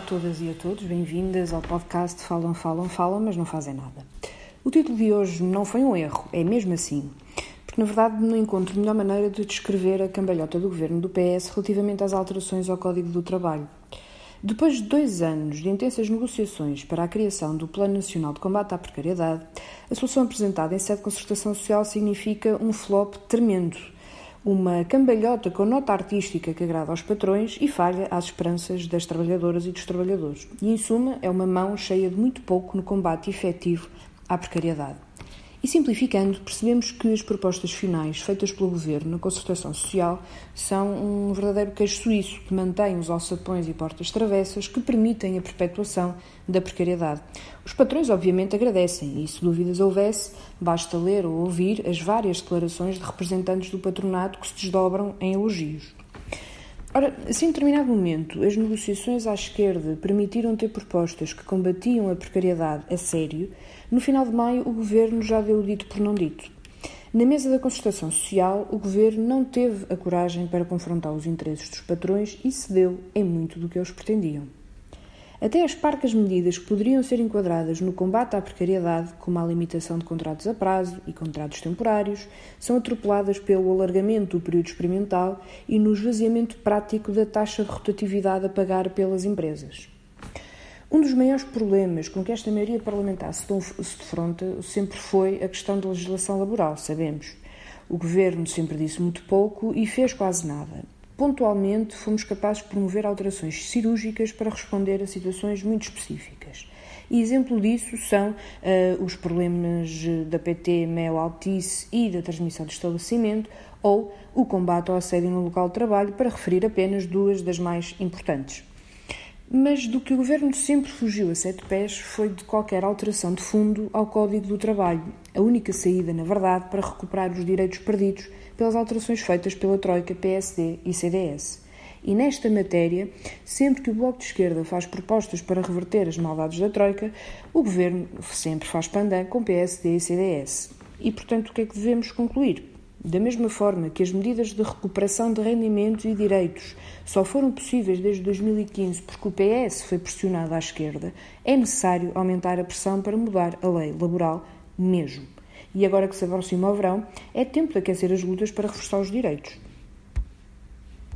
todas e a todos, bem-vindas ao podcast Falam, Falam, Falam, mas não fazem nada. O título de hoje não foi um erro, é mesmo assim, porque na verdade não encontro melhor maneira de descrever a cambalhota do governo do PS relativamente às alterações ao Código do Trabalho. Depois de dois anos de intensas negociações para a criação do Plano Nacional de Combate à Precariedade, a solução apresentada em sede de concertação social significa um flop tremendo uma cambalhota com nota artística que agrada aos patrões e falha às esperanças das trabalhadoras e dos trabalhadores. E, em suma, é uma mão cheia de muito pouco no combate efetivo à precariedade. E simplificando, percebemos que as propostas finais feitas pelo Governo na concertação social são um verdadeiro queijo suíço que mantém os alçapões e portas travessas que permitem a perpetuação da precariedade. Os patrões, obviamente, agradecem e, se dúvidas houvesse, basta ler ou ouvir as várias declarações de representantes do patronato que se desdobram em elogios. Ora, se em determinado momento as negociações à esquerda permitiram ter propostas que combatiam a precariedade a sério, no final de maio o governo já deu o dito por não dito. Na mesa da concertação social, o governo não teve a coragem para confrontar os interesses dos patrões e cedeu em muito do que eles pretendiam. Até as parcas medidas que poderiam ser enquadradas no combate à precariedade, como a limitação de contratos a prazo e contratos temporários, são atropeladas pelo alargamento do período experimental e no esvaziamento prático da taxa de rotatividade a pagar pelas empresas. Um dos maiores problemas com que esta maioria parlamentar se defronta sempre foi a questão da legislação laboral, sabemos. O governo sempre disse muito pouco e fez quase nada pontualmente fomos capazes de promover alterações cirúrgicas para responder a situações muito específicas. E exemplo disso são uh, os problemas da PT, MEL, Altice e da transmissão de estabelecimento ou o combate ao assédio no local de trabalho, para referir apenas duas das mais importantes. Mas do que o governo sempre fugiu a sete pés foi de qualquer alteração de fundo ao Código do Trabalho, a única saída, na verdade, para recuperar os direitos perdidos pelas alterações feitas pela Troika, PSD e CDS. E nesta matéria, sempre que o Bloco de Esquerda faz propostas para reverter as maldades da Troika, o Governo sempre faz pandan com PSD e CDS. E, portanto, o que é que devemos concluir? Da mesma forma que as medidas de recuperação de rendimentos e direitos só foram possíveis desde 2015 porque o PS foi pressionado à esquerda, é necessário aumentar a pressão para mudar a lei laboral mesmo. E agora que se aproxima o verão, é tempo de aquecer as lutas para reforçar os direitos.